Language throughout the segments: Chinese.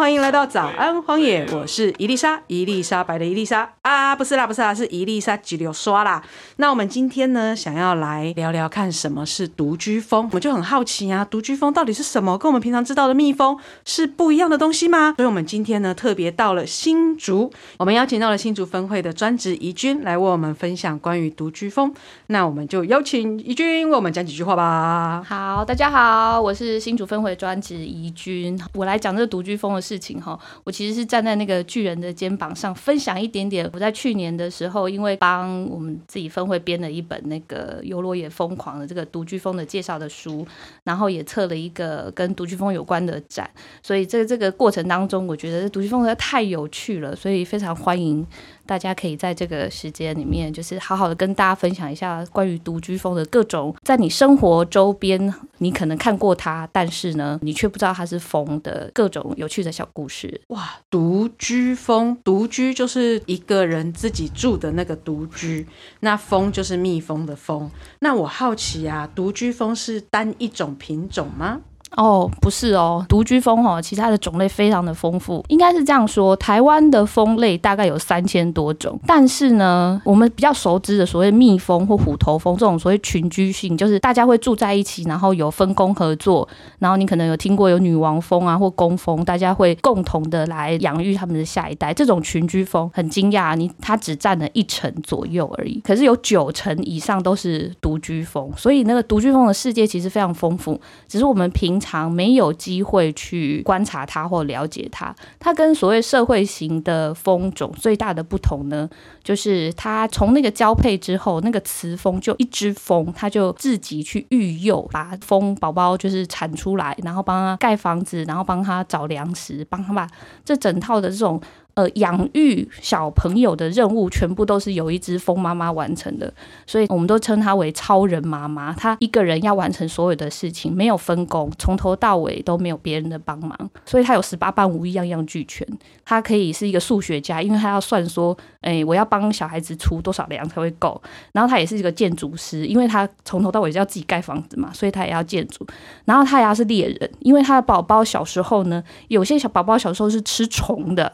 欢迎来到早安荒野，我是伊丽莎，伊丽莎白的伊丽莎啊，不是啦，不是啦，是伊丽莎吉柳刷啦。那我们今天呢，想要来聊聊看什么是独居蜂，我们就很好奇啊，独居蜂到底是什么？跟我们平常知道的蜜蜂是不一样的东西吗？所以，我们今天呢，特别到了新竹，我们邀请到了新竹分会的专职怡君来为我们分享关于独居蜂。那我们就邀请怡君为我们讲几句话吧。好，大家好，我是新竹分会专职怡君。我来讲这个独居蜂的事事情哈。我其实是站在那个巨人的肩膀上，分享一点点。我在去年的时候，因为帮我们自己分会编了一本那个《游罗也疯狂》的这个独居风的介绍的书，然后也测了一个跟独居风有关的展，所以在这个过程当中，我觉得独居风实在太有趣了，所以非常欢迎。大家可以在这个时间里面，就是好好的跟大家分享一下关于独居蜂的各种，在你生活周边，你可能看过它，但是呢，你却不知道它是蜂的各种有趣的小故事。哇，独居蜂，独居就是一个人自己住的那个独居，那蜂就是蜜蜂的蜂。那我好奇啊，独居蜂是单一种品种吗？哦，不是哦，独居蜂哦，其实它的种类非常的丰富，应该是这样说，台湾的蜂类大概有三千多种，但是呢，我们比较熟知的所谓蜜蜂或虎头蜂这种所谓群居性，就是大家会住在一起，然后有分工合作，然后你可能有听过有女王蜂啊或工蜂，大家会共同的来养育他们的下一代，这种群居蜂很惊讶，你它只占了一成左右而已，可是有九成以上都是独居蜂，所以那个独居蜂的世界其实非常丰富，只是我们平常没有机会去观察它或了解它。它跟所谓社会型的蜂种最大的不同呢，就是它从那个交配之后，那个雌蜂就一只蜂，它就自己去育幼，把蜂宝宝就是产出来，然后帮它盖房子，然后帮它找粮食，帮它把这整套的这种。呃，养育小朋友的任务全部都是由一只蜂妈妈完成的，所以我们都称她为超人妈妈。她一个人要完成所有的事情，没有分工，从头到尾都没有别人的帮忙，所以她有十八般武艺，样样俱全。她可以是一个数学家，因为她要算说，哎，我要帮小孩子出多少粮才会够。然后她也是一个建筑师，因为她从头到尾就要自己盖房子嘛，所以她也要建筑。然后她也要是猎人，因为她的宝宝小时候呢，有些小宝宝小时候是吃虫的。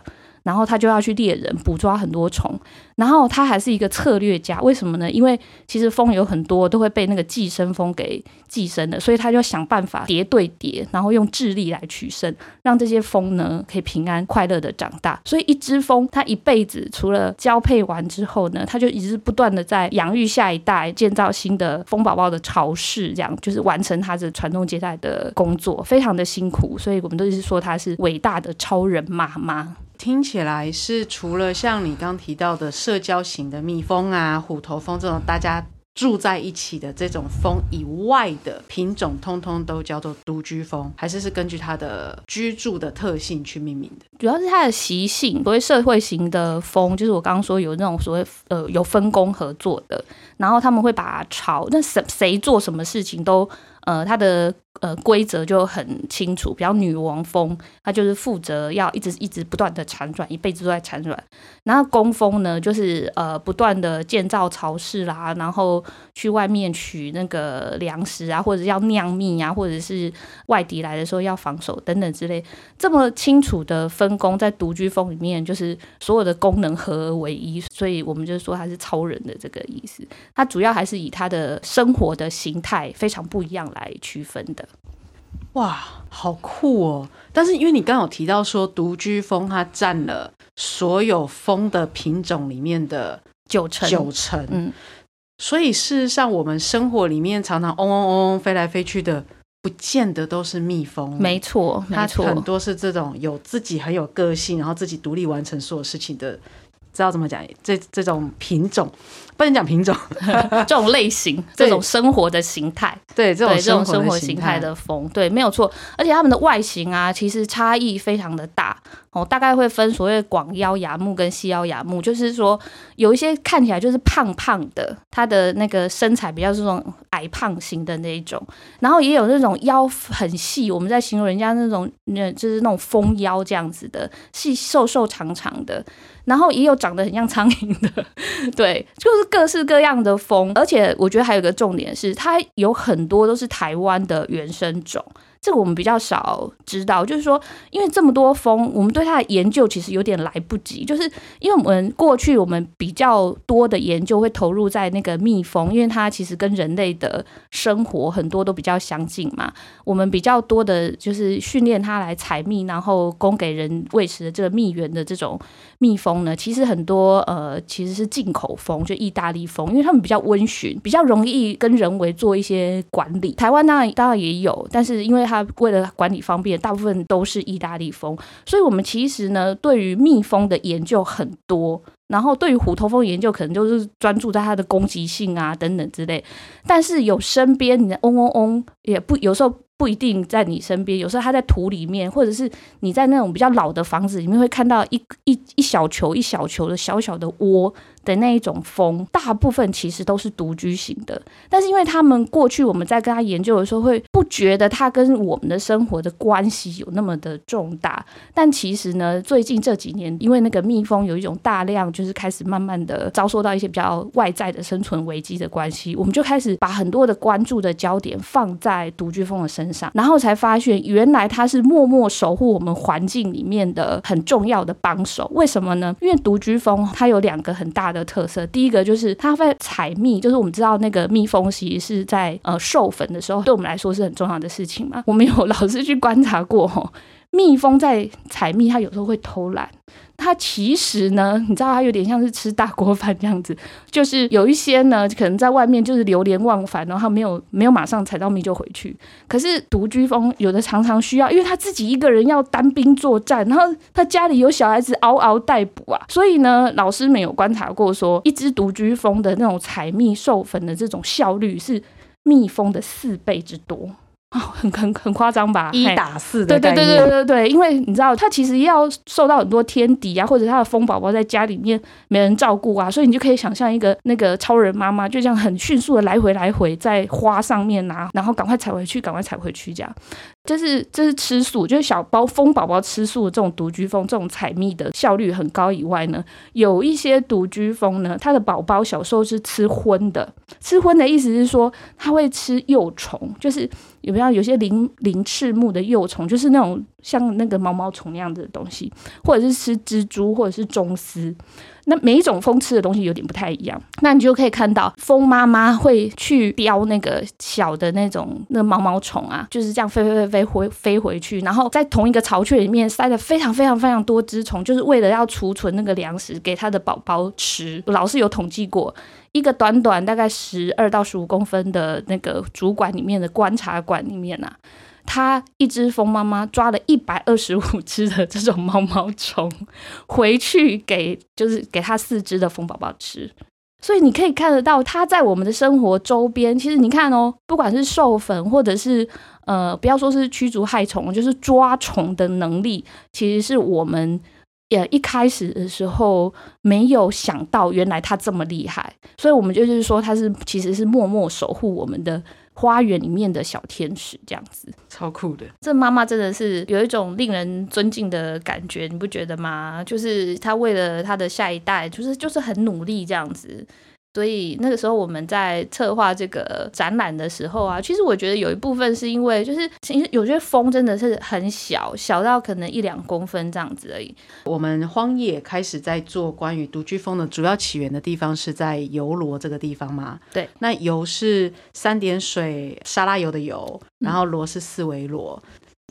然后他就要去猎人，捕抓很多虫。然后他还是一个策略家，为什么呢？因为其实蜂有很多都会被那个寄生蜂给寄生的，所以他就想办法叠对叠，然后用智力来取胜，让这些蜂呢可以平安快乐的长大。所以一只蜂，它一辈子除了交配完之后呢，它就一直不断的在养育下一代，建造新的蜂宝宝的巢室，这样就是完成它的传宗接代的工作，非常的辛苦。所以我们都是说它是伟大的超人妈妈。听起来是除了像你刚提到的社交型的蜜蜂啊、虎头蜂这种大家住在一起的这种蜂以外的品种，通通都叫做独居蜂，还是是根据它的居住的特性去命名的？主要是它的习性。所谓社会型的蜂，就是我刚刚说有那种所谓呃有分工合作的，然后他们会把巢，那谁谁做什么事情都呃它的。呃，规则就很清楚，比较女王蜂，它就是负责要一直一直不断的产卵，一辈子都在产卵。然后工蜂呢，就是呃不断的建造巢室啦，然后去外面取那个粮食啊，或者要酿蜜啊，或者是外敌来的时候要防守等等之类。这么清楚的分工，在独居蜂里面，就是所有的功能合而为一，所以我们就说它是超人的这个意思。它主要还是以它的生活的形态非常不一样来区分的。哇，好酷哦！但是因为你刚有提到说，独居蜂它占了所有蜂的品种里面的九成，九成，嗯，所以事实上我们生活里面常常嗡嗡嗡嗡飞来飞去的，不见得都是蜜蜂，没错，没错，很多是这种有自己很有个性，然后自己独立完成所有事情的，知道怎么讲？这这种品种。不能讲品种，这种类型，这种生活的形态，对这种这种生活形态的风，对，没有错。而且它们的外形啊，其实差异非常的大。哦。大概会分所谓广腰雅木跟细腰雅木，就是说有一些看起来就是胖胖的，它的那个身材比较这种矮胖型的那一种，然后也有那种腰很细，我们在形容人家那种，那就是那种蜂腰这样子的，细瘦瘦长长的，然后也有长得很像苍蝇的，对，就是各式各样的风，而且我觉得还有个重点是，它有很多都是台湾的原生种。这个我们比较少知道，就是说，因为这么多蜂，我们对它的研究其实有点来不及。就是因为我们过去我们比较多的研究会投入在那个蜜蜂，因为它其实跟人类的生活很多都比较相近嘛。我们比较多的就是训练它来采蜜，然后供给人喂食的这个蜜源的这种蜜蜂呢，其实很多呃其实是进口蜂，就意大利蜂，因为它们比较温驯，比较容易跟人为做一些管理。台湾当然当然也有，但是因为它为了管理方便，大部分都是意大利蜂，所以我们其实呢，对于蜜蜂的研究很多，然后对于虎头蜂研究可能就是专注在它的攻击性啊等等之类，但是有身边你的嗡嗡嗡也不有时候。不一定在你身边，有时候它在土里面，或者是你在那种比较老的房子里面，会看到一一一小球一小球的小小的窝的那一种蜂，大部分其实都是独居型的。但是因为他们过去我们在跟他研究的时候，会不觉得它跟我们的生活的关系有那么的重大。但其实呢，最近这几年，因为那个蜜蜂有一种大量就是开始慢慢的遭受到一些比较外在的生存危机的关系，我们就开始把很多的关注的焦点放在独居蜂的身。上，然后才发现原来它是默默守护我们环境里面的很重要的帮手。为什么呢？因为独居蜂它有两个很大的的特色，第一个就是它会采蜜，就是我们知道那个蜜蜂其实是在呃授粉的时候，对我们来说是很重要的事情嘛。我们有 老师去观察过，吼，蜜蜂在采蜜，它有时候会偷懒。它其实呢，你知道，它有点像是吃大锅饭这样子，就是有一些呢，可能在外面就是流连忘返，然后没有没有马上采到蜜就回去。可是独居蜂有的常常需要，因为他自己一个人要单兵作战，然后他家里有小孩子嗷嗷待哺啊，所以呢，老师没有观察过说，一只独居蜂的那种采蜜授粉的这种效率是蜜蜂的四倍之多。很很很夸张吧？一打四的对对对对对对，因为你知道，它其实要受到很多天敌啊，或者它的蜂宝宝在家里面没人照顾啊，所以你就可以想象一个那个超人妈妈，就这样很迅速的来回来回在花上面拿，然后赶快采回去，赶快采回去这样。就是就是吃素，就是小包蜂宝宝吃素的这种独居蜂，这种采蜜的效率很高以外呢，有一些独居蜂呢，它的宝宝小时候是吃荤的。吃荤的意思是说，它会吃幼虫，就是有没有有些鳞鳞翅目的幼虫，就是那种像那个毛毛虫那样的东西，或者是吃蜘蛛，或者是中丝。那每一种蜂吃的东西有点不太一样，那你就可以看到蜂妈妈会去叼那个小的那种那毛毛虫啊，就是这样飞飞飞飞回飞回去，然后在同一个巢穴里面塞了非常非常非常多只虫，就是为了要储存那个粮食给它的宝宝吃。老师有统计过，一个短短大概十二到十五公分的那个主管里面的观察馆里面啊。他一只蜂妈妈抓了一百二十五只的这种毛毛虫回去给，就是给他四只的蜂宝宝吃。所以你可以看得到，它在我们的生活周边，其实你看哦，不管是授粉或者是呃，不要说是驱逐害虫，就是抓虫的能力，其实是我们也一开始的时候没有想到，原来它这么厉害。所以我们就是说，它是其实是默默守护我们的。花园里面的小天使这样子，超酷的。这妈妈真的是有一种令人尊敬的感觉，你不觉得吗？就是她为了她的下一代，就是就是很努力这样子。所以那个时候我们在策划这个展览的时候啊，其实我觉得有一部分是因为，就是其实有些风真的是很小，小到可能一两公分这样子而已。我们荒野开始在做关于独居风的主要起源的地方是在油罗这个地方嘛？对，那油是三点水沙拉油的油，然后罗是四维罗。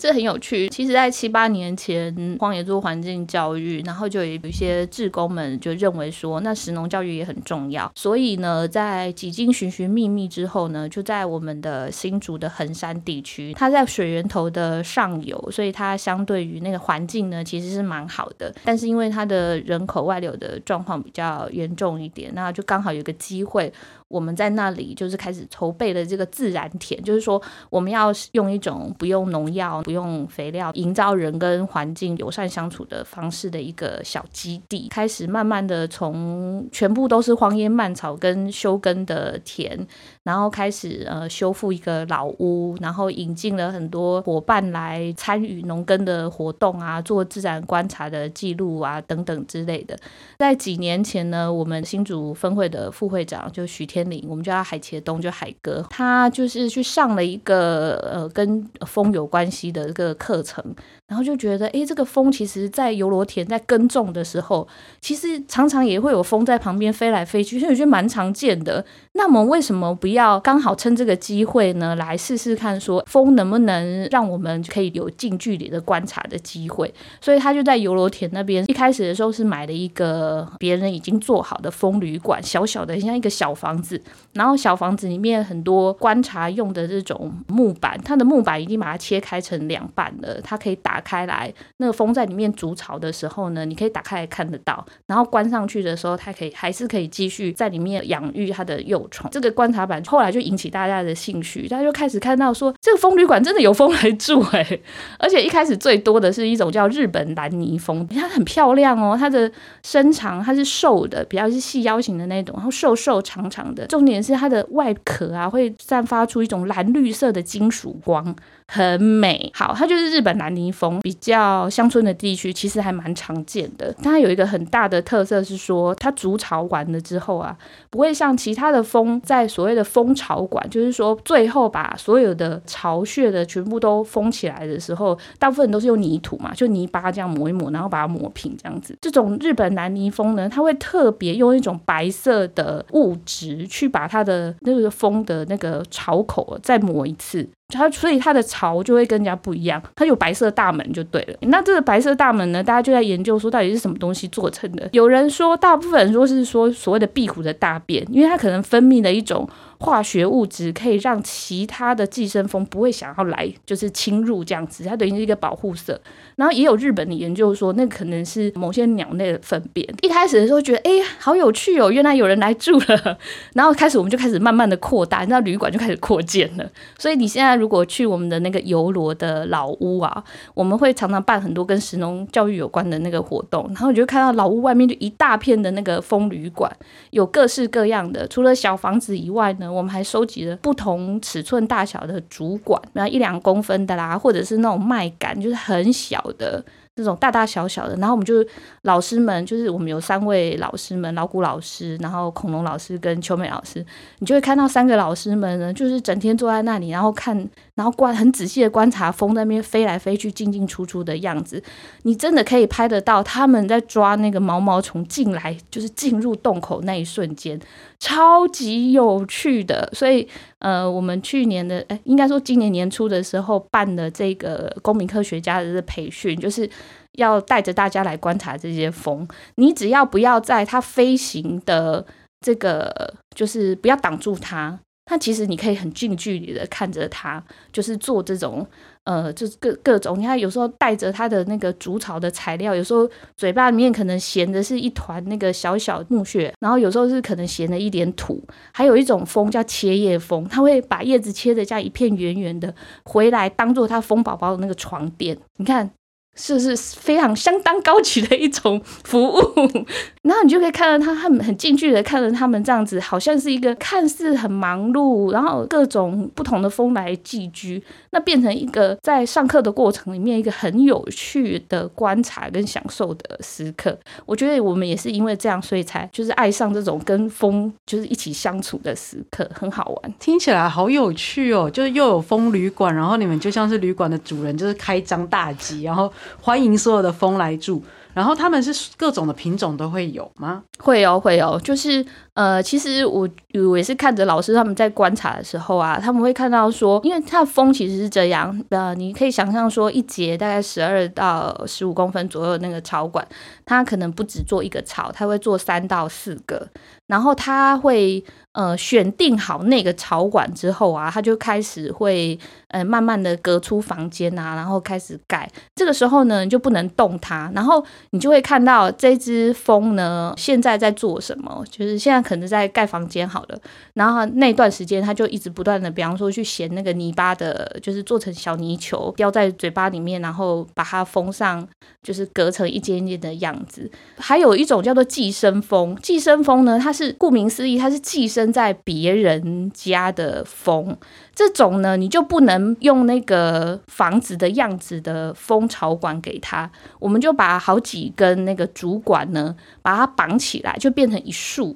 这很有趣。其实，在七八年前，荒野做环境教育，然后就有一些志工们就认为说，那食农教育也很重要。所以呢，在几经寻寻觅觅之后呢，就在我们的新竹的横山地区，它在水源头的上游，所以它相对于那个环境呢，其实是蛮好的。但是因为它的人口外流的状况比较严重一点，那就刚好有个机会，我们在那里就是开始筹备了这个自然田，就是说我们要用一种不用农药、不用肥料，营造人跟环境友善相处的方式的一个小基地，开始慢慢的从全部都是荒烟蔓草跟休耕的田，然后开始呃修复一个老屋，然后引进了很多伙伴来参与农耕的活动啊，做自然观察的记录啊等等之类的。在几年前呢，我们新竹分会的副会长就许天林，我们叫他海茄东，就海哥，他就是去上了一个呃跟风有关系的一个课程，然后就觉得，诶，这个风其实在油罗田在耕种的时候，其实常常也会有风在旁边飞来飞去，所以我觉得蛮常见的。那么为什么不要刚好趁这个机会呢，来试试看，说风能不能让我们可以有近距离的观察的机会？所以他就在油罗田那边，一开始的时候是买了一个别人已经做好的风旅馆，小小的像一个小房子，然后小房子里面很多观察用的这种木板，它的木板已经把它切开成两半了，它可以打打开来，那个风在里面筑巢的时候呢，你可以打开来看得到，然后关上去的时候，它可以还是可以继续在里面养育它的幼虫。这个观察板后来就引起大家的兴趣，大家就开始看到说，这个风旅馆真的有风来住哎、而且一开始最多的是一种叫日本蓝泥蜂，它很漂亮哦，它的身长它是瘦的，比较是细腰型的那种，然后瘦瘦长长的，重点是它的外壳啊会散发出一种蓝绿色的金属光。很美，好，它就是日本蓝泥蜂，比较乡村的地区其实还蛮常见的。它有一个很大的特色是说，它筑巢完了之后啊，不会像其他的蜂在所谓的蜂巢管，就是说最后把所有的巢穴的全部都封起来的时候，大部分都是用泥土嘛，就泥巴这样抹一抹，然后把它抹平这样子。这种日本蓝泥蜂呢，它会特别用一种白色的物质去把它的那个蜂的那个巢口再抹一次。它所以它的巢就会跟人家不一样，它有白色大门就对了。那这个白色大门呢，大家就在研究说到底是什么东西做成的。有人说，大部分人说是说所谓的壁虎的大便，因为它可能分泌的一种化学物质，可以让其他的寄生蜂不会想要来就是侵入这样子，它等于是一个保护色。然后也有日本的研究说，那可能是某些鸟类的粪便。一开始的时候觉得，哎，好有趣哦，原来有人来住了。然后开始我们就开始慢慢的扩大，那旅馆就开始扩建了。所以你现在如果去我们的那个游罗的老屋啊，我们会常常办很多跟石农教育有关的那个活动，然后你就看到老屋外面就一大片的那个风旅馆，有各式各样的。除了小房子以外呢，我们还收集了不同尺寸大小的主管，那一两公分的啦，或者是那种麦秆，就是很小的。这种大大小小的，然后我们就老师们，就是我们有三位老师们，老古老师，然后恐龙老师跟秋美老师，你就会看到三个老师们呢，就是整天坐在那里，然后看，然后观很仔细的观察风在那边飞来飞去、进进出出的样子，你真的可以拍得到他们在抓那个毛毛虫进来，就是进入洞口那一瞬间，超级有趣的。所以，呃，我们去年的，哎，应该说今年年初的时候办的这个公民科学家的培训，就是。要带着大家来观察这些风，你只要不要在它飞行的这个，就是不要挡住它，那其实你可以很近距离的看着它，就是做这种呃，就是各各种，你看有时候带着它的那个竹草的材料，有时候嘴巴里面可能衔的是一团那个小小木屑，然后有时候是可能衔了一点土，还有一种蜂叫切叶蜂，它会把叶子切的像一片圆圆的，回来当做它蜂宝宝的那个床垫，你看。是是非常相当高级的一种服务？然后你就可以看到他很很近距离的看着他们这样子，好像是一个看似很忙碌，然后各种不同的风来寄居，那变成一个在上课的过程里面一个很有趣的观察跟享受的时刻。我觉得我们也是因为这样，所以才就是爱上这种跟风就是一起相处的时刻，很好玩。听起来好有趣哦！就是又有风旅馆，然后你们就像是旅馆的主人，就是开张大吉，然后欢迎所有的蜂来住。然后他们是各种的品种都会有吗？会有会有，就是呃，其实我我也是看着老师他们在观察的时候啊，他们会看到说，因为它的风其实是这样，呃，你可以想象说一节大概十二到十五公分左右的那个巢管，它可能不只做一个巢，它会做三到四个，然后它会呃选定好那个巢管之后啊，它就开始会呃慢慢的隔出房间啊，然后开始盖，这个时候呢你就不能动它，然后你就会看到这只蜂呢现在在做什么，就是现在可能在盖房间好了，然后那段时间他就一直不断的，比方说去衔那个泥巴的，就是做成小泥球，叼在嘴巴里面，然后把它封上，就是隔成一间一间的样子。还有一种叫做寄生蜂，寄生蜂呢，它是顾名思义，它是寄生在别人家的蜂。这种呢，你就不能用那个房子的样子的蜂巢管给它，我们就把好几根那个主管呢，把它绑起来，就变成一束。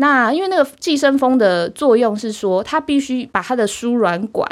那因为那个寄生蜂的作用是说，它必须把它的输卵管，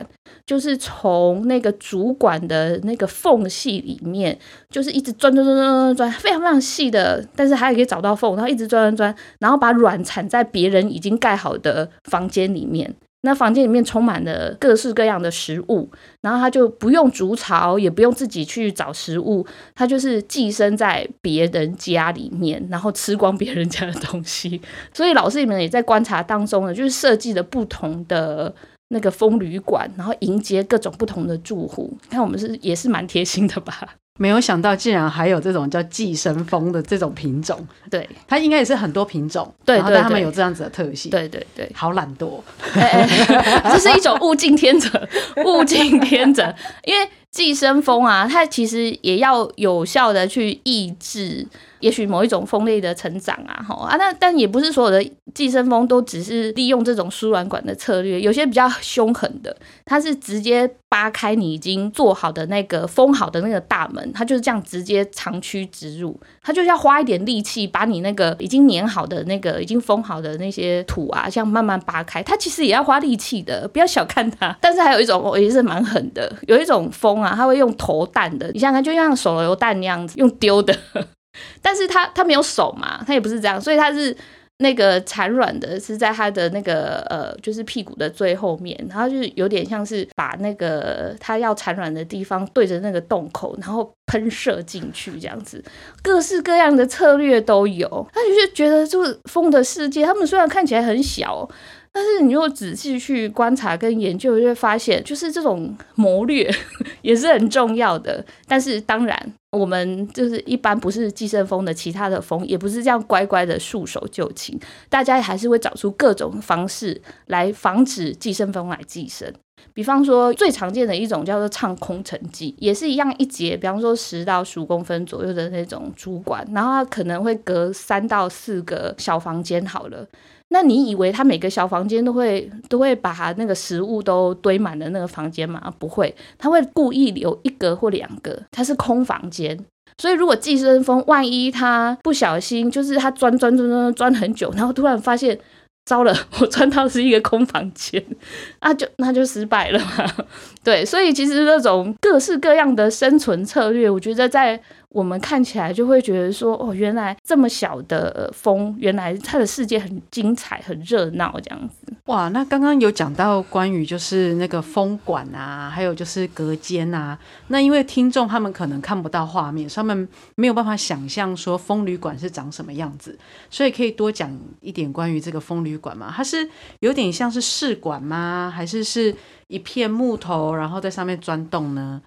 就是从那个主管的那个缝隙里面，就是一直钻钻钻钻钻钻，非常非常细的，但是还可以找到缝，然后一直钻钻钻，然后把卵产在别人已经盖好的房间里面。那房间里面充满了各式各样的食物，然后他就不用筑巢，也不用自己去找食物，他就是寄生在别人家里面，然后吃光别人家的东西。所以老师你们也在观察当中呢，就是设计了不同的那个风旅馆，然后迎接各种不同的住户。看我们是也是蛮贴心的吧？没有想到竟然还有这种叫寄生蜂的这种品种，对。它应该也是很多品种，对对然后但它们有这样子的特性，，对对对，好懒惰，这是一种物竞天择，物竞天择。因为寄生蜂啊，它其实也要有效的去抑制，也许某一种蜂类的成长啊，吼啊，那但也不是所有的寄生蜂都只是利用这种输卵管的策略，有些比较凶狠的，它是直接扒开你已经做好的那个封好的那个大门，它就是这样直接长驱直入，它就是要花一点力气把你那个已经粘好的那个已经封好的那些土啊，这样慢慢扒开，它其实也要花力气的，不要小看它。但是还有一种哦也是蛮狠的，有一种蜂啊，它会用投弹的，你想想，就像手榴弹那样子，用丢的。但是它它没有手嘛，它也不是这样，所以它是那个产卵的是在它的那个呃，就是屁股的最后面，然后就是有点像是把那个它要产卵的地方对着那个洞口，然后喷射进去这样子，各式各样的策略都有。他就是觉得就是风的世界，他们虽然看起来很小。但是你如果仔细去观察跟研究，就会发现，就是这种谋略 也是很重要的。但是当然，我们就是一般不是寄生蜂的其他的蜂，也不是这样乖乖的束手就擒，大家还是会找出各种方式来防止寄生蜂来寄生。比方说，最常见的一种叫做唱空城计，也是一样一节，比方说十到十五公分左右的那种主管，然后它可能会隔三到四个小房间好了。那你以为他每个小房间都会都会把那个食物都堆满的那个房间吗？不会，他会故意留一格或两个，它是空房间。所以如果寄生蜂万一它不小心，就是它钻钻钻钻钻很久，然后突然发现。糟了，我钻到是一个空房间，啊就那就失败了嘛。对，所以其实那种各式各样的生存策略，我觉得在我们看起来就会觉得说，哦，原来这么小的蜂，原来它的世界很精彩、很热闹这样子。哇，那刚刚有讲到关于就是那个风管啊，还有就是隔间啊。那因为听众他们可能看不到画面，所以他们没有办法想象说风旅馆是长什么样子，所以可以多讲一点关于这个风旅馆吗？它是有点像是试管吗？还是是一片木头，然后在上面钻洞呢？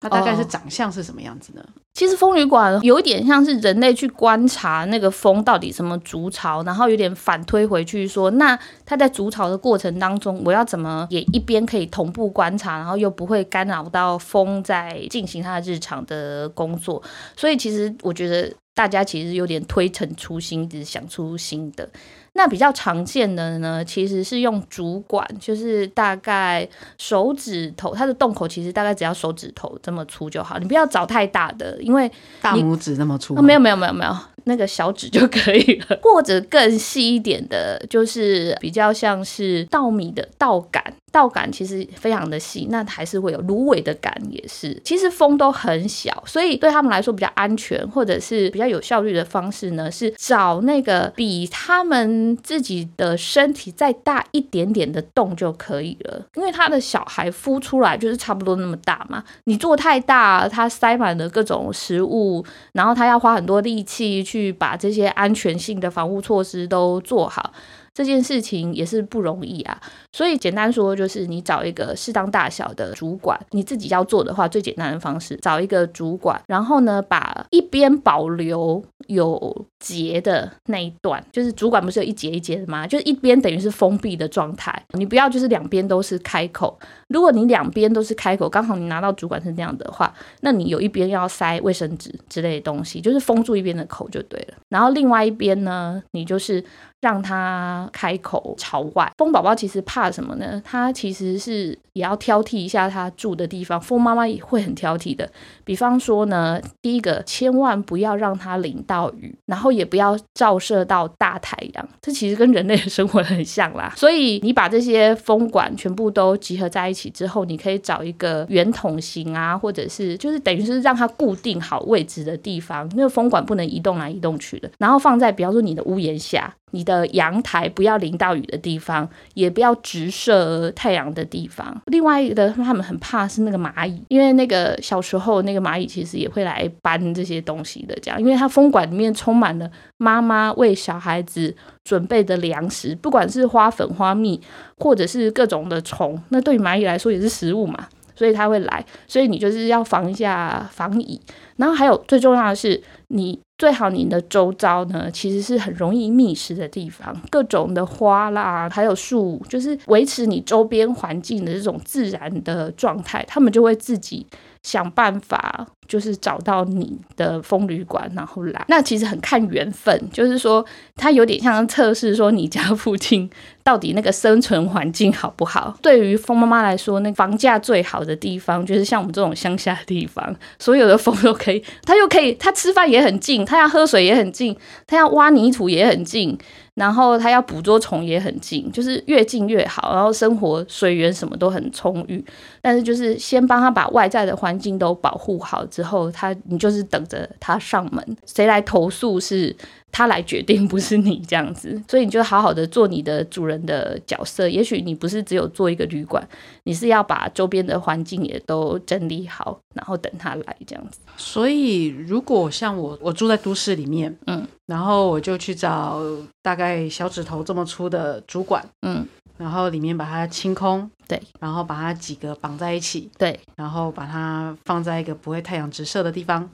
它大概是哦长相是什么样子呢？其实风旅馆有一点像是人类去观察那个蜂到底什么筑巢，然后有点反推回去说，那它在筑巢的过程当中，我要怎么也一边可以同步观察，然后又不会干扰到蜂在进行它的日常的工作。所以其实我觉得大家其实有点推陈出新，一直想出新的。那比较常见的呢，其实是用主管，就是大概手指头，它的洞口其实大概只要手指头这么粗就好，你不要找太大的，因为大拇指那么粗没有没有没有没有，那个小指就可以了，或者更细一点的，就是比较像是稻米的稻杆，稻杆其实非常的细，那还是会有芦苇的杆也是。其实风都很小，所以对他们来说比较安全，或者是比较有效率的方式呢，是找那个比他们自己的身体再大一点点的洞就可以了，因为他的小孩孵出来就是差不多那么大嘛，你做太大，它塞满了各种食物，然后他要花很多力气去把这些安全性的防护措施都做好，这件事情也是不容易啊。所以简单说，就是你找一个适当大小的主管，你自己要做的话，最简单的方式找一个主管，然后呢，把一边保留有结的那一段，就是主管不是有一节一节的吗？就是一边等于是封闭的状态，你不要就是两边都是开口。如果你两边都是开口，刚好你拿到主管是那样的话，那你有一边要塞卫生纸之类的东西，就是封住一边的口就对了。然后另外一边呢，你就是让他开口朝外。风宝宝其实怕什么呢？他其实是也要挑剔一下他住的地方。风妈妈也会很挑剔的。比方说呢，第一个千万不要让他淋到暴雨，然后也不要照射到大太阳。这其实跟人类的生活很像啦。所以你把这些风管全部都集合在一起之后，你可以找一个圆筒形啊，或者是就是等于是让它固定好位置的地方，那个风管不能移动来移动去的，然后放在比方说你的屋檐下。你的阳台不要淋到雨的地方，也不要直射太阳的地方。另外一个，他们很怕是那个蚂蚁，因为那个小时候那个蚂蚁其实也会来搬这些东西的，这样，因为它风管里面充满了妈妈为小孩子准备的粮食，不管是花粉、花蜜，或者是各种的虫，那对蚂蚁来说也是食物嘛，所以它会来，所以你就是要防一下防蚁。然后还有最重要的是你。最好你的周遭呢，其实是很容易觅食的地方，各种的花啦，还有树，就是维持你周边环境的这种自然的状态，他们就会自己。想办法就是找到你的风旅馆，然后来。那其实很看缘分，就是说它有点像测试，说你家附近到底那个生存环境好不好。对于风妈妈来说，那房价最好的地方就是像我们这种乡下的地方，所有的风都可以，它又可以，他吃饭也很近，他要喝水也很近，他要挖泥土也很近。然后他要捕捉虫也很近，就是越近越好。然后生活水源什么都很充裕，但是就是先帮他把外在的环境都保护好之后，他你就是等着他上门，谁来投诉是。他来决定，不是你这样子，所以你就好好的做你的主人的角色。也许你不是只有做一个旅馆，你是要把周边的环境也都整理好，然后等他来这样子。所以，如果像我，我住在都市里面，嗯，然后我就去找大概小指头这么粗的主管，嗯，然后里面把它清空，对，然后把它几个绑在一起，对，然后把它放在一个不会太阳直射的地方。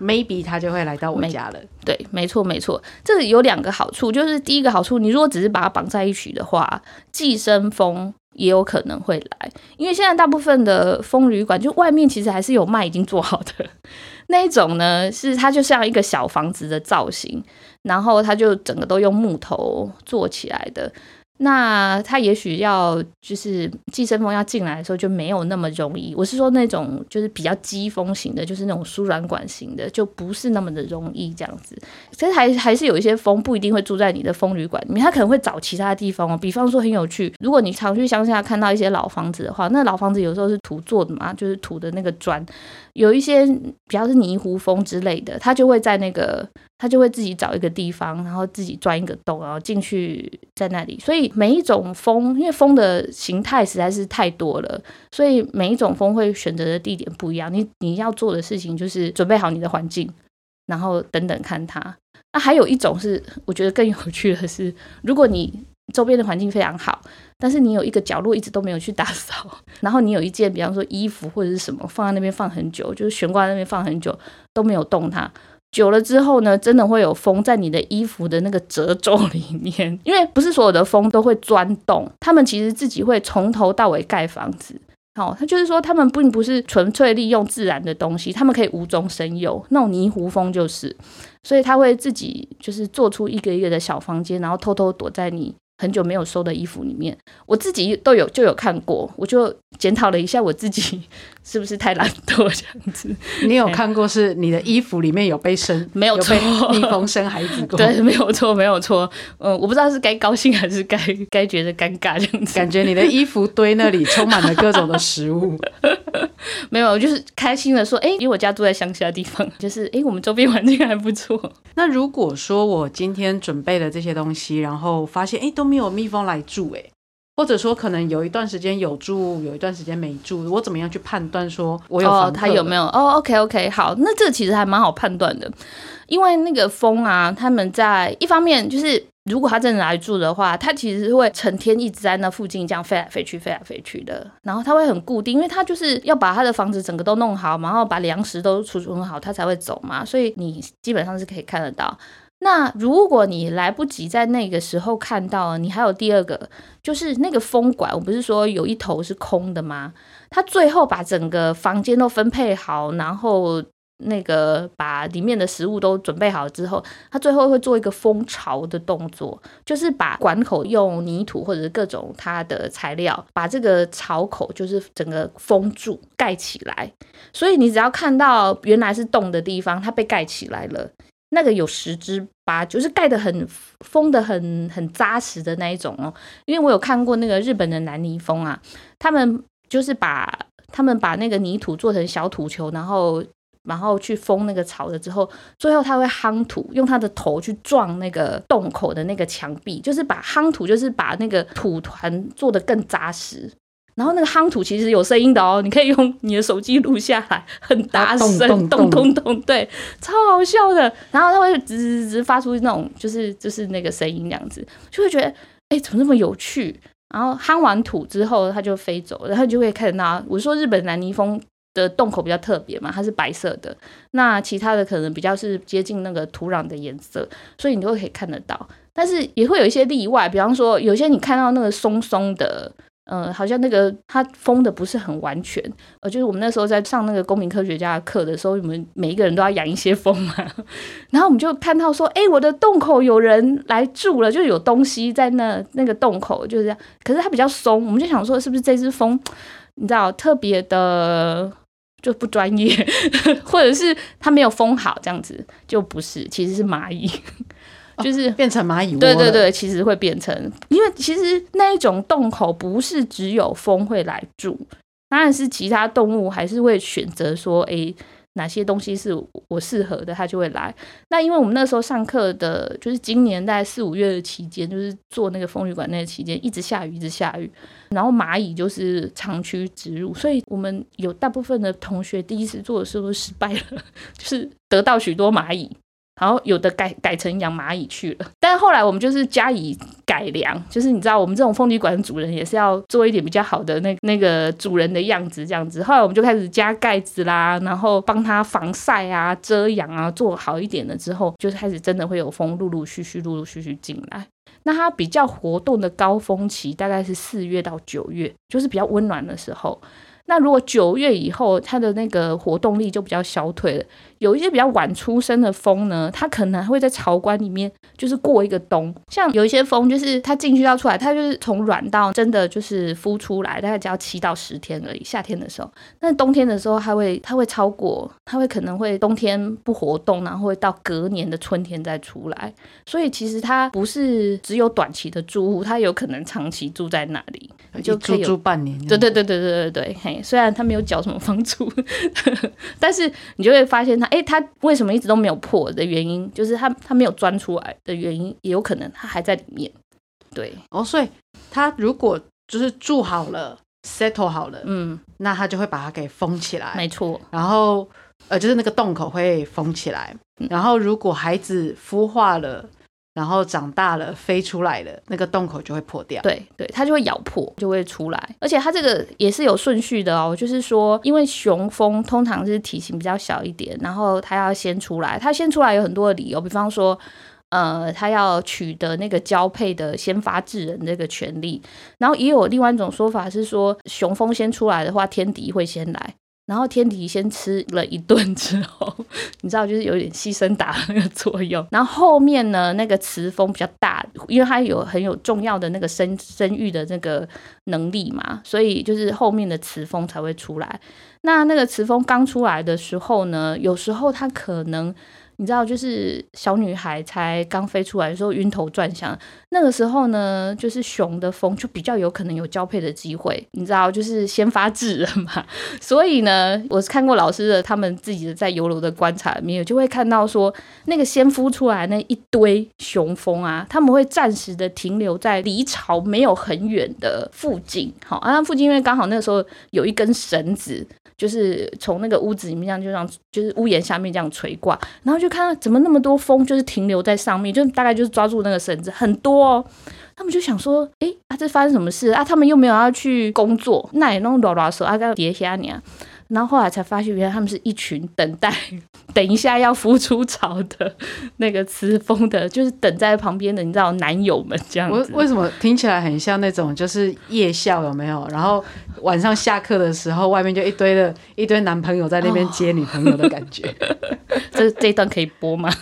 Maybe 他就会来到我家了。对，没错，没错。这有两个好处，就是第一个好处，你如果只是把它绑在一起的话，寄生蜂也有可能会来。因为现在大部分的蜂旅馆，就外面其实还是有卖已经做好的 那一种呢，是它就像一个小房子的造型，然后它就整个都用木头做起来的。那它也许要就是寄生蜂要进来的时候就没有那么容易。我是说那种就是比较积风型的，就是那种输卵管型的，就不是那么的容易这样子。其实还还是有一些蜂不一定会住在你的蜂旅馆里面，它可能会找其他地方哦。比方说很有趣，如果你常去乡下看到一些老房子的话，那老房子有时候是土做的嘛，就是土的那个砖，有一些比较是泥糊蜂之类的，它就会在那个。他就会自己找一个地方，然后自己钻一个洞，然后进去在那里。所以每一种蜂，因为蜂的形态实在是太多了，所以每一种蜂会选择的地点不一样。你你要做的事情就是准备好你的环境，然后等等看它。那还有一种是我觉得更有趣的是，如果你周边的环境非常好，但是你有一个角落一直都没有去打扫，然后你有一件比方说衣服或者是什么放在那边放很久，就是悬挂在那边放很久都没有动它。久了之后呢，真的会有风在你的衣服的那个褶皱里面，因为不是所有的风都会钻洞，他们其实自己会从头到尾盖房子。好，他就是说，他们并不是纯粹利用自然的东西，他们可以无中生有，那种泥糊风就是，所以他会自己就是做出一个一个的小房间，然后偷偷躲在你。很久没有收的衣服里面，我自己都有就有看过，我就检讨了一下我自己是不是太懒惰这样子。你有看过是你的衣服里面有被生没有被蜜蜂 生孩子过？对，没有错，没有错。嗯，我不知道是该高兴还是该该觉得尴尬这样子。感觉你的衣服堆那里充满了各种的食物。没有，就是开心的说，哎，因为我家住在乡下地方，就是哎，我们周边环境还不错。那如果说我今天准备了这些东西，然后发现哎都没有蜜蜂来住，哎，或者说可能有一段时间有住，有一段时间没住，我怎么样去判断说我有哦，他有没有？哦，OK OK，好，那这其实还蛮好判断的，因为那个蜂啊，他们在一方面就是如果他真的来住的话，他其实是会成天一直在那附近这样飞来飞去、飞来飞去的。然后他会很固定，因为他就是要把他的房子整个都弄好，然后把粮食都储存好，他才会走嘛。所以你基本上是可以看得到。那如果你来不及在那个时候看到，你还有第二个，就是那个风管，我不是说有一头是空的吗？它最后把整个房间都分配好，然后。那个把里面的食物都准备好之后，他最后会做一个封巢的动作，就是把管口用泥土或者各种它的材料，把这个巢口就是整个封住盖起来。所以你只要看到原来是洞的地方，它被盖起来了，那个有十之八，就是盖的很封的很很扎实的那一种哦。因为我有看过那个日本的南泥蜂啊，他们就是把他们把那个泥土做成小土球，然后。然后去封那个巢了之后，最后它会夯土，用它的头去撞那个洞口的那个墙壁，就是把夯土，就是把那个土团做得更扎实。然后那个夯土其实有声音的哦，你可以用你的手机录下来，很大声，咚咚咚，对，超好笑的。然后它会吱吱吱发出那种，就是就是那个声音这样子，就会觉得哎，怎么那么有趣？然后夯完土之后，它就飞走，然后你就会看到，我说日本南泥蜂。的洞口比较特别嘛，它是白色的，那其他的可能比较是接近那个土壤的颜色，所以你都可以看得到。但是也会有一些例外，比方说有些你看到那个松松的，呃，好像那个它封的不是很完全，呃，就是我们那时候在上那个公民科学家课的时候，我们每一个人都要养一些蜂嘛，然后我们就看到说，哎，我的洞口有人来住了，就有东西在那那个洞口，就是这样。可是它比较松，我们就想说，是不是这只蜂，你知道特别的。就不专业，或者是它没有封好，这样子就不是，其实是蚂蚁，就是变成蚂蚁窝。对对对，其实会变成，因为其实那一种洞口不是只有蜂会来住，当然是其他动物还是会选择说，哎。哪些东西是我适合的，它就会来。那因为我们那时候上课的，就是今年在四五月的期间，就是做那个风雨馆那个期间，一直下雨，一直下雨，然后蚂蚁就是长驱直入，所以我们有大部分的同学第一次做的时候失败了，就是得到许多蚂蚁。然后有的改改成养蚂蚁去了，但是后来我们就是加以改良，就是你知道我们这种风旅馆主人也是要做一点比较好的那那个主人的样子这样子。后来我们就开始加盖子啦，然后帮它防晒啊、遮阳啊，做好一点了之后，就是开始真的会有风陆陆续续、陆陆续续进来。那它比较活动的高峰期大概是四月到九月，就是比较温暖的时候。那如果九月以后，它的那个活动力就比较消退了。有一些比较晚出生的蜂呢，它可能会在巢管里面，就是过一个冬。像有一些蜂，就是它进去要出来，它就是从卵到真的就是孵出来，大概只要七到十天而已。夏天的时候，但冬天的时候，它会它会超过，它会可能会冬天不活动，然后会到隔年的春天再出来。所以其实它不是只有短期的住户，它有可能长期住在那里，就可以住半年。对对对对对对对，嘿，虽然它没有缴什么房租，但是你就会发现它。哎，它为什么一直都没有破的原因，就是它它没有钻出来的原因，也有可能它还在里面。对，哦，所以它如果就是住好了，settle 好了，嗯，那它就会把它给封起来。没错。然后呃，就是那个洞口会封起来。然后如果孩子孵化了。然后长大了飞出来了，那个洞口就会破掉。对对，它就会咬破，就会出来。而且它这个也是有顺序的哦，就是说，因为雄蜂通常是体型比较小一点，然后它要先出来。它先出来有很多的理由，比方说，呃，它要取得那个交配的先发制人这个权利。然后也有另外一种说法是说，雄蜂先出来的话，天敌会先来。然后天敌先吃了一顿之后，你知道就是有点牺牲打那个作用。然后后面呢，那个雌蜂比较大，因为它有很有重要的那个生生育的那个能力嘛，所以就是后面的雌蜂才会出来。那那个雌蜂刚出来的时候呢，有时候它可能。你知道，就是小女孩才刚飞出来的时候晕头转向，那个时候呢，就是雄的蜂就比较有可能有交配的机会。你知道，就是先发制人嘛。所以呢，我是看过老师的他们自己的在游楼的观察里面，就会看到说，那个先孵出来那一堆雄蜂啊，他们会暂时的停留在离巢没有很远的附近。好，啊，附近因为刚好那个时候有一根绳子。就是从那个屋子里面这样就这样，就是屋檐下面这样垂挂，然后就看到怎么那么多风就是停留在上面，就大概就是抓住那个绳子，很多哦。他们就想说，诶，啊，这发生什么事啊？他们又没有要去工作，那也弄拉拉手啊，该叠下你啊。然后后来才发现，原来他们是一群等待，等一下要孵出巢的那个雌蜂的，就是等在旁边的，你知道男友们这样子。我为什么听起来很像那种就是夜校有没有？然后晚上下课的时候，外面就一堆的一堆男朋友在那边接女朋友的感觉。这这一段可以播吗？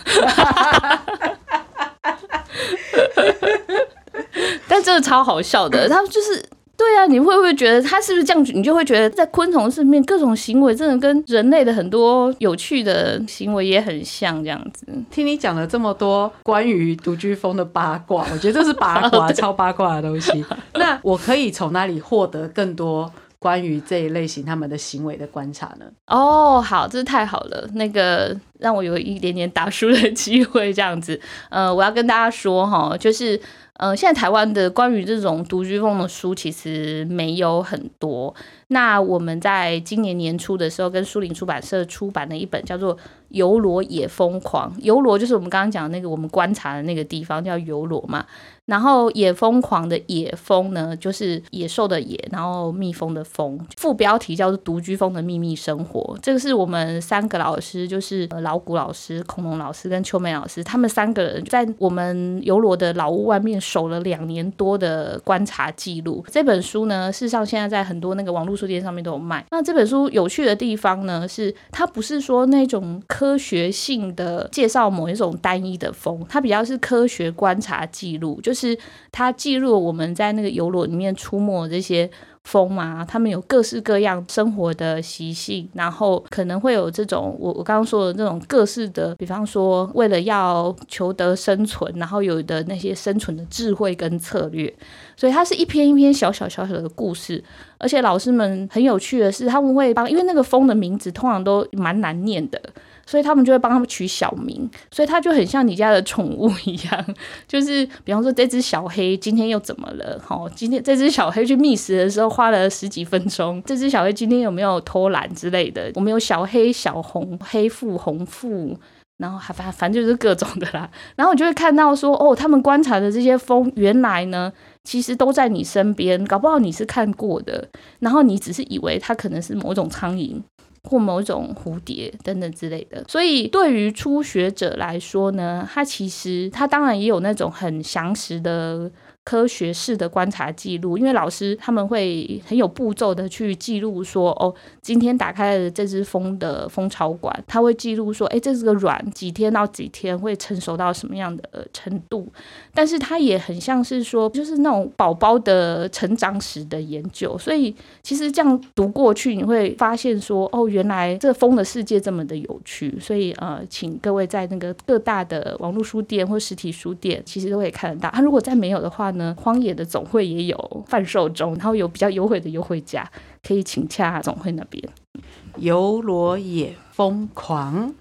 但真的超好笑的，他们就是对啊，你会不会觉得他是不是这样？你就会觉得在昆虫身边各种行为真的跟人类的很多有趣的行为也很像这样子。听你讲了这么多关于独居蜂的八卦，我觉得这是八卦，超八卦的东西。那我可以从哪里获得更多关于这一类型他们的行为的观察呢？哦，好，这是太好了，那个让我有一点点打书的机会这样子。呃，我要跟大家说哈，就是。呃，现在台湾的关于这种独居风的书其实没有很多。那我们在今年年初的时候，跟书林出版社出版了一本叫做《游罗也疯狂》，游罗就是我们刚刚讲那个我们观察的那个地方叫游罗嘛。然后野疯狂的野蜂呢，就是野兽的野，然后蜜蜂的蜂。副标题叫做《独居蜂的秘密生活》。这个是我们三个老师，就是老古老师、恐龙老师跟秋梅老师，他们三个人在我们游罗的老屋外面守了两年多的观察记录。这本书呢，事实上现在在很多那个网络书店上面都有卖。那这本书有趣的地方呢，是它不是说那种科学性的介绍某一种单一的蜂，它比较是科学观察记录，就是。是它记录我们在那个游轮里面出没这些风嘛，他们有各式各样生活的习性，然后可能会有这种我我刚刚说的这种各式的，比方说为了要求得生存，然后有的那些生存的智慧跟策略，所以它是一篇一篇小小小小的故事，而且老师们很有趣的是，他们会帮，因为那个蜂的名字通常都蛮难念的。所以他们就会帮他们取小名，所以它就很像你家的宠物一样，就是比方说这只小黑今天又怎么了？好，今天这只小黑去觅食的时候花了十几分钟，这只小黑今天有没有偷懒之类的？我们有小黑、小红、黑腹、红腹，然后还反反正就是各种的啦。然后我就会看到说，哦，他们观察的这些蜂，原来呢，其实都在你身边，搞不好你是看过的，然后你只是以为它可能是某种苍蝇。或某种蝴蝶等等之类的，所以对于初学者来说呢，他其实他当然也有那种很详实的。科学式的观察记录，因为老师他们会很有步骤的去记录说，哦，今天打开了这只蜂的蜂巢管，他会记录说，哎，这是个卵，几天到几天会成熟到什么样的程度？但是它也很像是说，就是那种宝宝的成长史的研究。所以其实这样读过去，你会发现说，哦，原来这蜂的世界这么的有趣。所以呃，请各位在那个各大的网络书店或实体书店，其实都可以看得到。他如果再没有的话，荒野的总会也有贩售中，然后有比较优惠的优惠价，可以请洽总会那边。游罗野疯狂。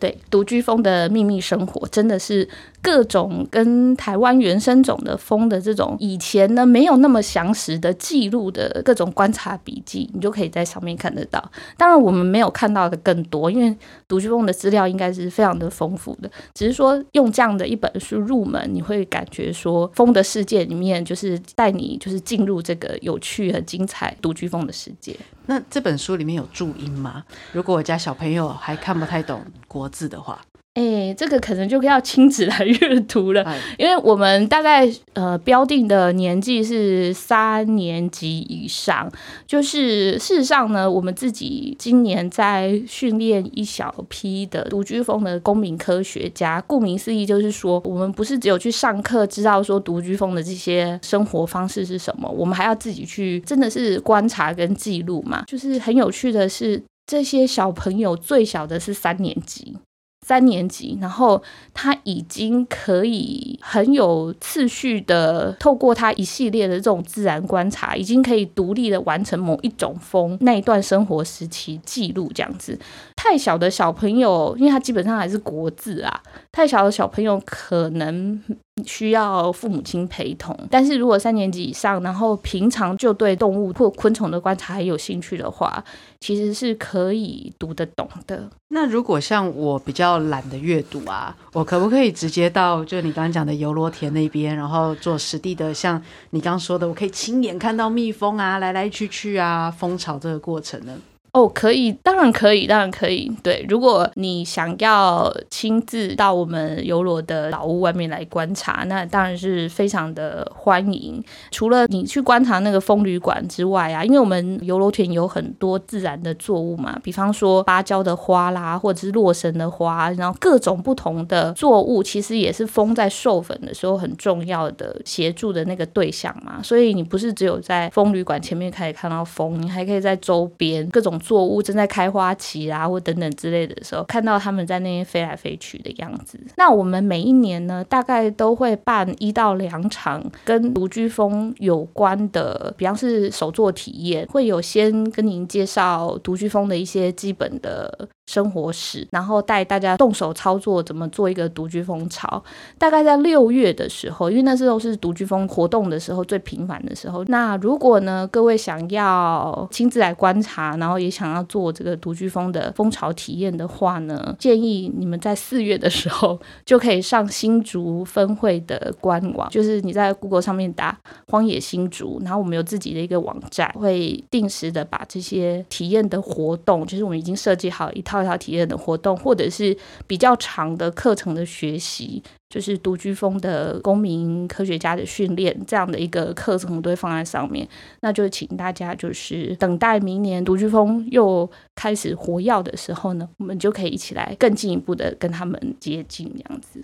对，独居蜂的秘密生活真的是各种跟台湾原生种的蜂的这种以前呢没有那么详实的记录的各种观察笔记，你就可以在上面看得到。当然，我们没有看到的更多，因为独居蜂的资料应该是非常的丰富的。只是说用这样的一本书入门，你会感觉说蜂的世界里面就是带你就是进入这个有趣和精彩独居蜂的世界。那这本书里面有注音吗？如果我家小朋友还看不太懂国字的话。哎，这个可能就要亲子来阅读了，因为我们大概呃标定的年纪是三年级以上。就是事实上呢，我们自己今年在训练一小批的独居风的公民科学家。顾名思义，就是说我们不是只有去上课知道说独居风的这些生活方式是什么，我们还要自己去真的是观察跟记录嘛。就是很有趣的是，这些小朋友最小的是三年级。三年级，然后他已经可以很有次序的透过他一系列的这种自然观察，已经可以独立的完成某一种风那一段生活时期记录这样子。太小的小朋友，因为他基本上还是国字啊，太小的小朋友可能需要父母亲陪同。但是如果三年级以上，然后平常就对动物或昆虫的观察还有兴趣的话，其实是可以读得懂的。那如果像我比较懒得阅读啊，我可不可以直接到就你刚刚讲的游罗田那边，然后做实地的，像你刚刚说的，我可以亲眼看到蜜蜂啊来来去去啊，蜂巢这个过程呢？哦，可以，当然可以，当然可以。对，如果你想要亲自到我们游罗的老屋外面来观察，那当然是非常的欢迎。除了你去观察那个风旅馆之外啊，因为我们游罗田有很多自然的作物嘛，比方说芭蕉的花啦，或者是洛神的花，然后各种不同的作物，其实也是蜂在授粉的时候很重要的协助的那个对象嘛。所以你不是只有在风旅馆前面可以看到蜂，你还可以在周边各种。作物正在开花期啊，或等等之类的时候，看到他们在那边飞来飞去的样子。那我们每一年呢，大概都会办一到两场跟独居蜂有关的，比方是手作体验，会有先跟您介绍独居蜂的一些基本的。生活史，然后带大家动手操作怎么做一个独居蜂巢。大概在六月的时候，因为那时候是独居蜂活动的时候最频繁的时候。那如果呢，各位想要亲自来观察，然后也想要做这个独居蜂的蜂巢体验的话呢，建议你们在四月的时候就可以上新竹分会的官网，就是你在 Google 上面打“荒野新竹”，然后我们有自己的一个网站，会定时的把这些体验的活动，就是我们已经设计好一套。套体验的活动，或者是比较长的课程的学习，就是独居风的公民科学家的训练这样的一个课程，都会放在上面。那就请大家就是等待明年独居风又开始活跃的时候呢，我们就可以一起来更进一步的跟他们接近这样子。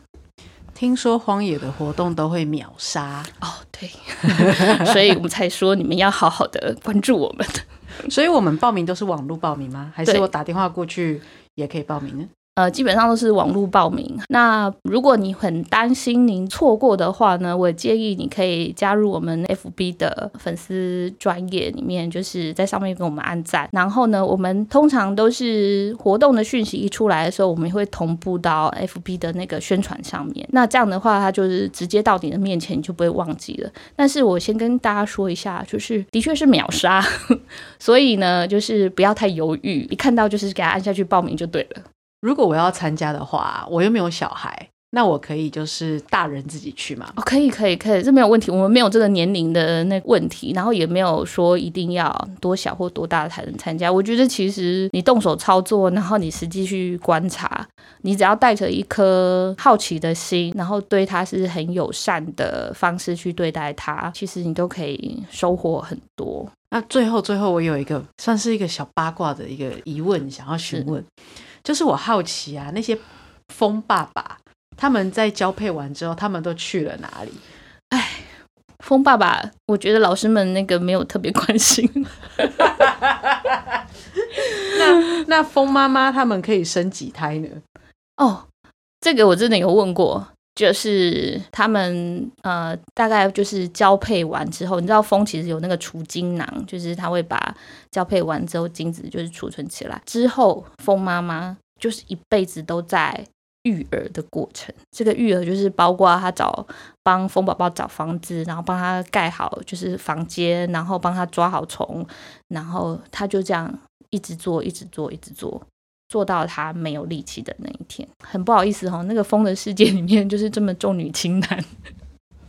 听说荒野的活动都会秒杀哦，对，所以我们才说你们要好好的关注我们。所以我们报名都是网络报名吗？还是我打电话过去也可以报名呢？呃，基本上都是网络报名。那如果你很担心您错过的话呢，我建议你可以加入我们 FB 的粉丝专业里面，就是在上面给我们按赞。然后呢，我们通常都是活动的讯息一出来的时候，我们会同步到 FB 的那个宣传上面。那这样的话，它就是直接到你的面前，你就不会忘记了。但是我先跟大家说一下，就是的确是秒杀，所以呢，就是不要太犹豫，一看到就是给他按下去报名就对了。如果我要参加的话，我又没有小孩，那我可以就是大人自己去吗？哦，可以，可以，可以，这没有问题。我们没有这个年龄的那问题，然后也没有说一定要多小或多大才能参加。我觉得其实你动手操作，然后你实际去观察，你只要带着一颗好奇的心，然后对他是很友善的方式去对待他，其实你都可以收获很多。那最后，最后我有一个算是一个小八卦的一个疑问，想要询问。就是我好奇啊，那些蜂爸爸他们在交配完之后，他们都去了哪里？哎，蜂爸爸，我觉得老师们那个没有特别关心。那那蜂妈妈他们可以生几胎呢？哦，这个我真的有问过。就是他们呃，大概就是交配完之后，你知道蜂其实有那个储精囊，就是它会把交配完之后精子就是储存起来。之后蜂妈妈就是一辈子都在育儿的过程。这个育儿就是包括他找帮蜂宝宝找房子，然后帮他盖好就是房间，然后帮他抓好虫，然后他就这样一直做，一直做，一直做。做到他没有力气的那一天，很不好意思哈。那个风的世界里面就是这么重女轻男。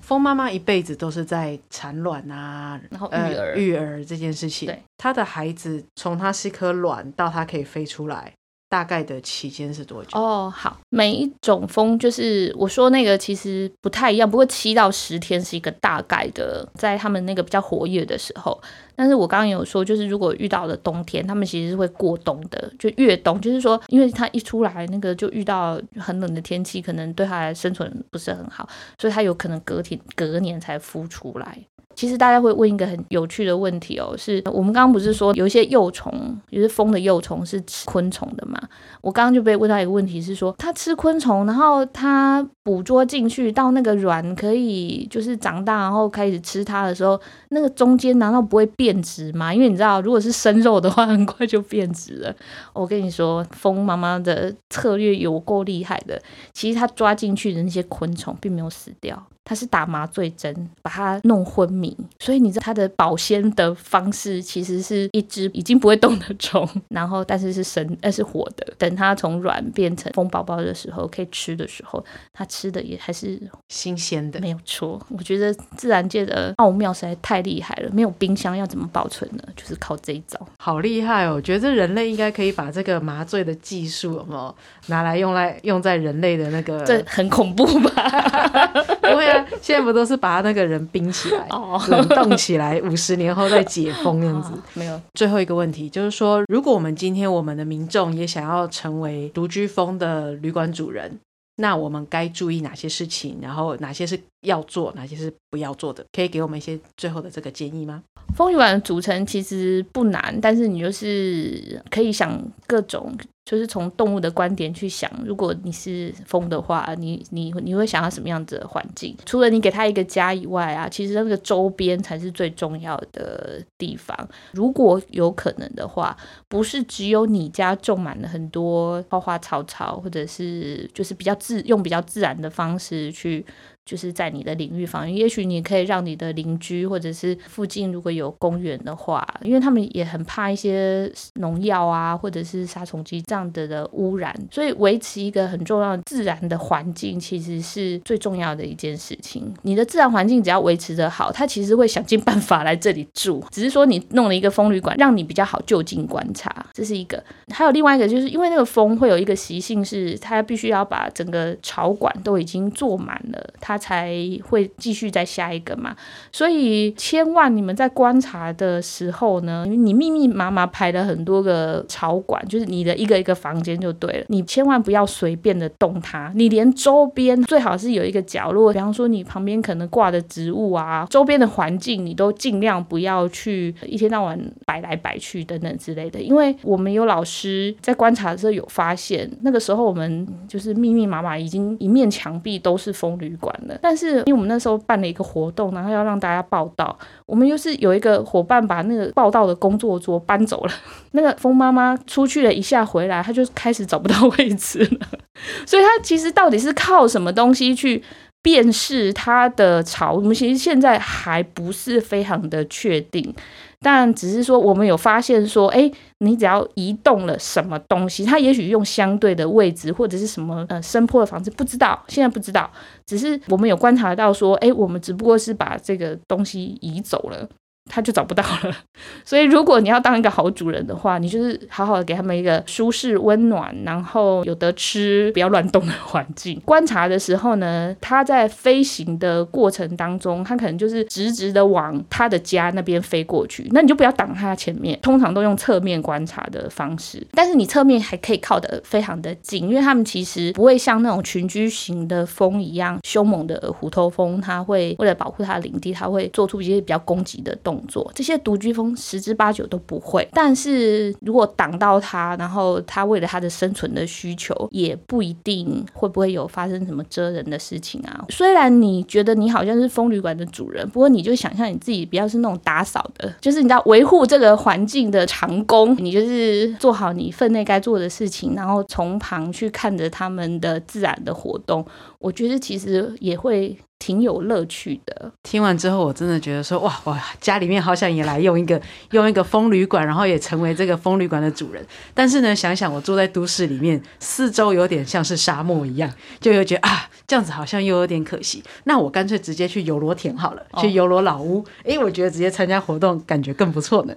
风妈妈一辈子都是在产卵啊，然后育儿育儿这件事情。对，她的孩子从她是颗卵到她可以飞出来。大概的期间是多久？哦，好，每一种蜂就是我说那个其实不太一样，不过七到十天是一个大概的，在他们那个比较活跃的时候。但是我刚刚有说，就是如果遇到了冬天，他们其实是会过冬的，就越冬，就是说，因为它一出来那个就遇到很冷的天气，可能对它来生存不是很好，所以它有可能隔天隔年才孵出来。其实大家会问一个很有趣的问题哦，是我们刚刚不是说有一些幼虫，就是蜂的幼虫是吃昆虫的嘛？我刚刚就被问到一个问题是说，它吃昆虫，然后它捕捉进去到那个卵可以就是长大，然后开始吃它的时候，那个中间难道不会变质吗？因为你知道，如果是生肉的话，很快就变质了。我跟你说，蜂妈妈的策略有够厉害的，其实它抓进去的那些昆虫并没有死掉。它是打麻醉针把它弄昏迷，所以你知道它的保鲜的方式其实是一只已经不会动的虫，然后但是是生呃是活的，等它从卵变成蜂宝宝的时候，可以吃的时候，它吃的也还是新鲜的。没有错。我觉得自然界的奥妙实在太厉害了，没有冰箱要怎么保存呢？就是靠这一招。好厉害哦！我觉得人类应该可以把这个麻醉的技术，有没有拿来用来用在人类的那个？这很恐怖吧？不会啊，现在不都是把他那个人冰起来，哦冷冻起来，五十年后再解封这样子。没有，最后一个问题就是说，如果我们今天我们的民众也想要成为独居风的旅馆主人，那我们该注意哪些事情？然后哪些是要做，哪些是不要做的？可以给我们一些最后的这个建议吗？风旅馆的组成其实不难，但是你就是可以想各种，就是从动物的观点去想，如果你是风的话，你你你会想要什么样子的环境？除了你给它一个家以外啊，其实那个周边才是最重要的地方。如果有可能的话，不是只有你家种满了很多花花草草，或者是就是比较自用比较自然的方式去。就是在你的领域防御，也许你可以让你的邻居或者是附近如果有公园的话，因为他们也很怕一些农药啊，或者是杀虫剂这样的的污染，所以维持一个很重要的自然的环境，其实是最重要的一件事情。你的自然环境只要维持得好，它其实会想尽办法来这里住，只是说你弄了一个风旅馆，让你比较好就近观察，这是一个。还有另外一个，就是因为那个风会有一个习性，是它必须要把整个巢管都已经做满了，它。它才会继续再下一个嘛，所以千万你们在观察的时候呢，因为你密密麻麻排了很多个草管，就是你的一个一个房间就对了，你千万不要随便的动它，你连周边最好是有一个角落，比方说你旁边可能挂的植物啊，周边的环境你都尽量不要去一天到晚摆来摆去等等之类的，因为我们有老师在观察的时候有发现，那个时候我们就是密密麻麻已经一面墙壁都是风旅馆。但是，因为我们那时候办了一个活动，然后要让大家报道，我们又是有一个伙伴把那个报道的工作桌搬走了。那个风妈妈出去了一下回来，她就开始找不到位置了。所以，她其实到底是靠什么东西去便是它的巢？我们其实现在还不是非常的确定。但只是说，我们有发现说，哎，你只要移动了什么东西，它也许用相对的位置或者是什么呃声波的方式，不知道，现在不知道。只是我们有观察到说，哎，我们只不过是把这个东西移走了。他就找不到了，所以如果你要当一个好主人的话，你就是好好的给他们一个舒适、温暖，然后有得吃、不要乱动的环境。观察的时候呢，它在飞行的过程当中，它可能就是直直的往他的家那边飞过去，那你就不要挡它前面。通常都用侧面观察的方式，但是你侧面还可以靠得非常的近，因为他们其实不会像那种群居型的蜂一样凶猛的虎头蜂，它会为了保护它的领地，它会做出一些比较攻击的动。动作这些独居蜂十之八九都不会，但是如果挡到它，然后它为了它的生存的需求，也不一定会不会有发生什么蛰人的事情啊。虽然你觉得你好像是风旅馆的主人，不过你就想象你自己比较是那种打扫的，就是你知道维护这个环境的长工，你就是做好你分内该做的事情，然后从旁去看着他们的自然的活动。我觉得其实也会。挺有乐趣的。听完之后，我真的觉得说，哇哇，家里面好想也来用一个用一个风旅馆，然后也成为这个风旅馆的主人。但是呢，想想我住在都市里面，四周有点像是沙漠一样，就又觉得啊，这样子好像又有点可惜。那我干脆直接去游罗田好了，去游罗老屋。诶，我觉得直接参加活动感觉更不错呢。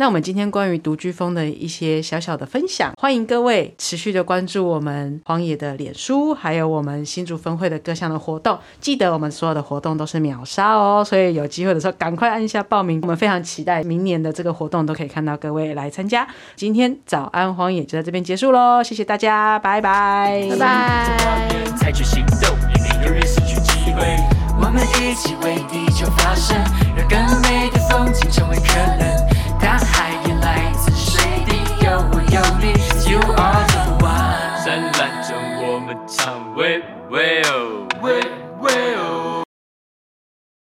那我们今天关于独居风的一些小小的分享，欢迎各位持续的关注我们荒野的脸书，还有我们新竹分会的各项的活动。记得我们所有的活动都是秒杀哦，所以有机会的时候赶快按下报名。我们非常期待明年的这个活动都可以看到各位来参加。今天早安荒野就在这边结束喽，谢谢大家，拜拜，拜拜。采取行动，永远失去机会。我们一起为地球发声。更美要 miss you all the while。灿烂中我们唱 We Will。